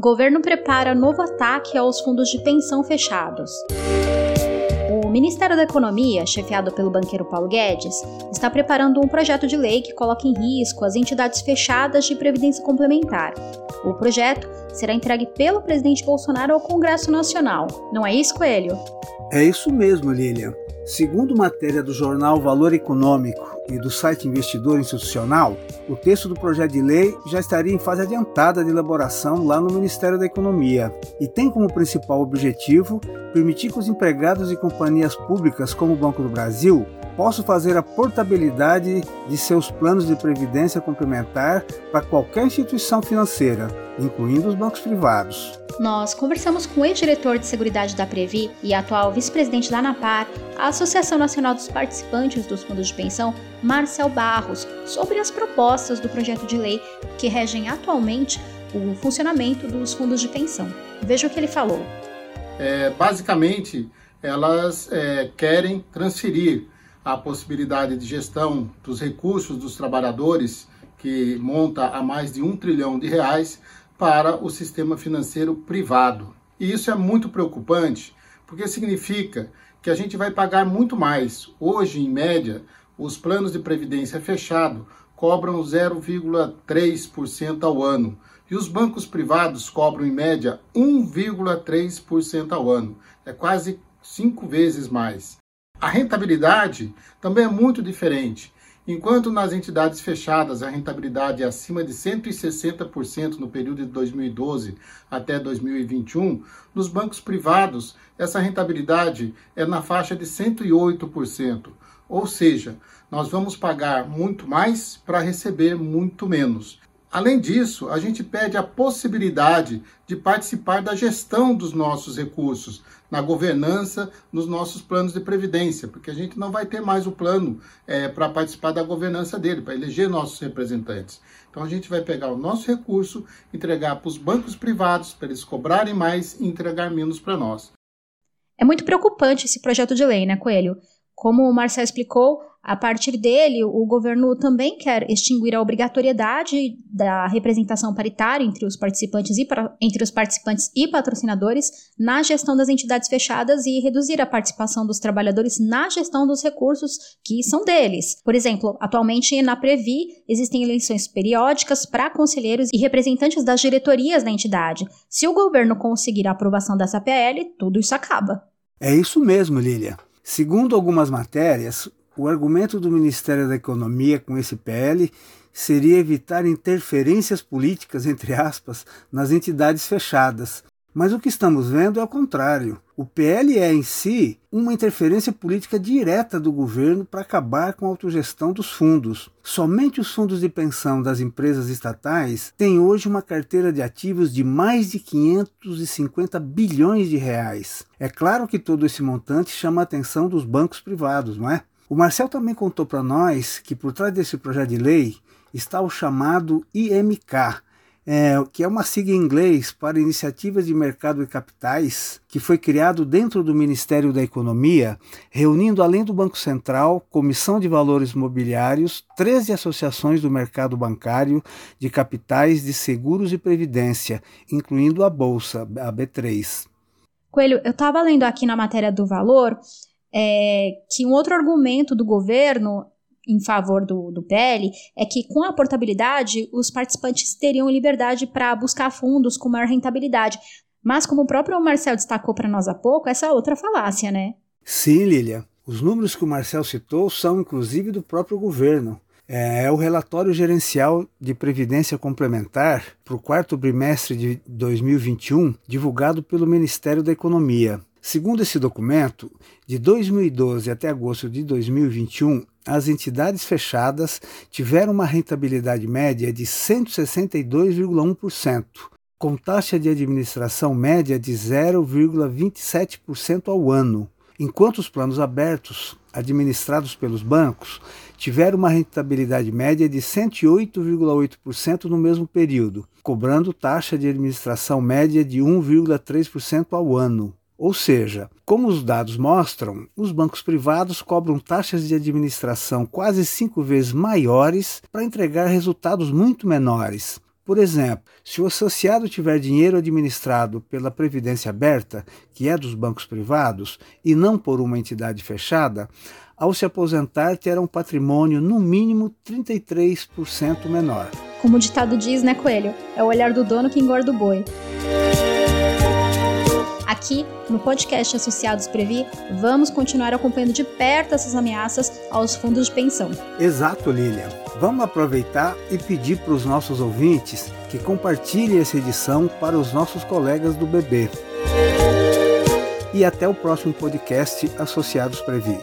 Governo prepara novo ataque aos fundos de pensão fechados. O Ministério da Economia, chefiado pelo banqueiro Paulo Guedes, está preparando um projeto de lei que coloca em risco as entidades fechadas de previdência complementar. O projeto será entregue pelo presidente Bolsonaro ao Congresso Nacional. Não é isso, Coelho? É isso mesmo, Lilian. Segundo matéria do jornal Valor Econômico e do site Investidor Institucional, o texto do projeto de lei já estaria em fase adiantada de elaboração lá no Ministério da Economia e tem como principal objetivo permitir que os empregados de companhias públicas como o Banco do Brasil possam fazer a portabilidade de seus planos de previdência complementar para qualquer instituição financeira, incluindo os bancos privados. Nós conversamos com o ex-diretor de Seguridade da Previ e atual vice-presidente da ANAPAR, a Associação Nacional dos Participantes dos Fundos de Pensão, Marcel Barros, sobre as propostas do projeto de lei que regem atualmente o funcionamento dos fundos de pensão. Veja o que ele falou. É, basicamente, elas é, querem transferir a possibilidade de gestão dos recursos dos trabalhadores, que monta a mais de um trilhão de reais, para o sistema financeiro privado. E isso é muito preocupante, porque significa que a gente vai pagar muito mais. Hoje, em média, os planos de previdência fechado cobram 0,3% ao ano e os bancos privados cobram, em média, 1,3% ao ano. É quase cinco vezes mais. A rentabilidade também é muito diferente. Enquanto nas entidades fechadas a rentabilidade é acima de 160% no período de 2012 até 2021, nos bancos privados essa rentabilidade é na faixa de 108%. Ou seja, nós vamos pagar muito mais para receber muito menos. Além disso, a gente pede a possibilidade de participar da gestão dos nossos recursos, na governança, nos nossos planos de previdência, porque a gente não vai ter mais o plano é, para participar da governança dele, para eleger nossos representantes. Então a gente vai pegar o nosso recurso, entregar para os bancos privados, para eles cobrarem mais e entregar menos para nós. É muito preocupante esse projeto de lei, né, Coelho? Como o Marcel explicou, a partir dele, o governo também quer extinguir a obrigatoriedade da representação paritária entre os participantes e, entre os participantes e patrocinadores na gestão das entidades fechadas e reduzir a participação dos trabalhadores na gestão dos recursos que são deles. Por exemplo, atualmente na Previ existem eleições periódicas para conselheiros e representantes das diretorias da entidade. Se o governo conseguir a aprovação dessa PL, tudo isso acaba. É isso mesmo, Lilia. Segundo algumas matérias, o argumento do Ministério da Economia com esse PL seria evitar interferências políticas, entre aspas, nas entidades fechadas. Mas o que estamos vendo é o contrário. O PL é em si uma interferência política direta do governo para acabar com a autogestão dos fundos. Somente os fundos de pensão das empresas estatais têm hoje uma carteira de ativos de mais de 550 bilhões de reais. É claro que todo esse montante chama a atenção dos bancos privados, não é? O Marcel também contou para nós que por trás desse projeto de lei está o chamado IMK, é, que é uma sigla em inglês para Iniciativas de Mercado e Capitais, que foi criado dentro do Ministério da Economia, reunindo, além do Banco Central, Comissão de Valores Mobiliários, 13 associações do mercado bancário, de capitais, de seguros e previdência, incluindo a Bolsa, a B3. Coelho, eu estava lendo aqui na matéria do valor é, que um outro argumento do governo em favor do, do PL é que, com a portabilidade, os participantes teriam liberdade para buscar fundos com maior rentabilidade. Mas, como o próprio Marcel destacou para nós há pouco, essa é outra falácia, né? Sim, Lilia. Os números que o Marcel citou são, inclusive, do próprio governo. É, é o relatório gerencial de previdência complementar para o quarto trimestre de 2021, divulgado pelo Ministério da Economia. Segundo esse documento, de 2012 até agosto de 2021, as entidades fechadas tiveram uma rentabilidade média de 162,1%, com taxa de administração média de 0,27% ao ano, enquanto os planos abertos, administrados pelos bancos, tiveram uma rentabilidade média de 108,8% no mesmo período, cobrando taxa de administração média de 1,3% ao ano. Ou seja, como os dados mostram, os bancos privados cobram taxas de administração quase cinco vezes maiores para entregar resultados muito menores. Por exemplo, se o associado tiver dinheiro administrado pela Previdência Aberta, que é dos bancos privados, e não por uma entidade fechada, ao se aposentar terá um patrimônio no mínimo 33% menor. Como o ditado diz, né, Coelho? É o olhar do dono que engorda o boi. Aqui, no podcast Associados Previ, vamos continuar acompanhando de perto essas ameaças aos fundos de pensão. Exato, Lilian. Vamos aproveitar e pedir para os nossos ouvintes que compartilhem essa edição para os nossos colegas do BB. E até o próximo podcast Associados Previ.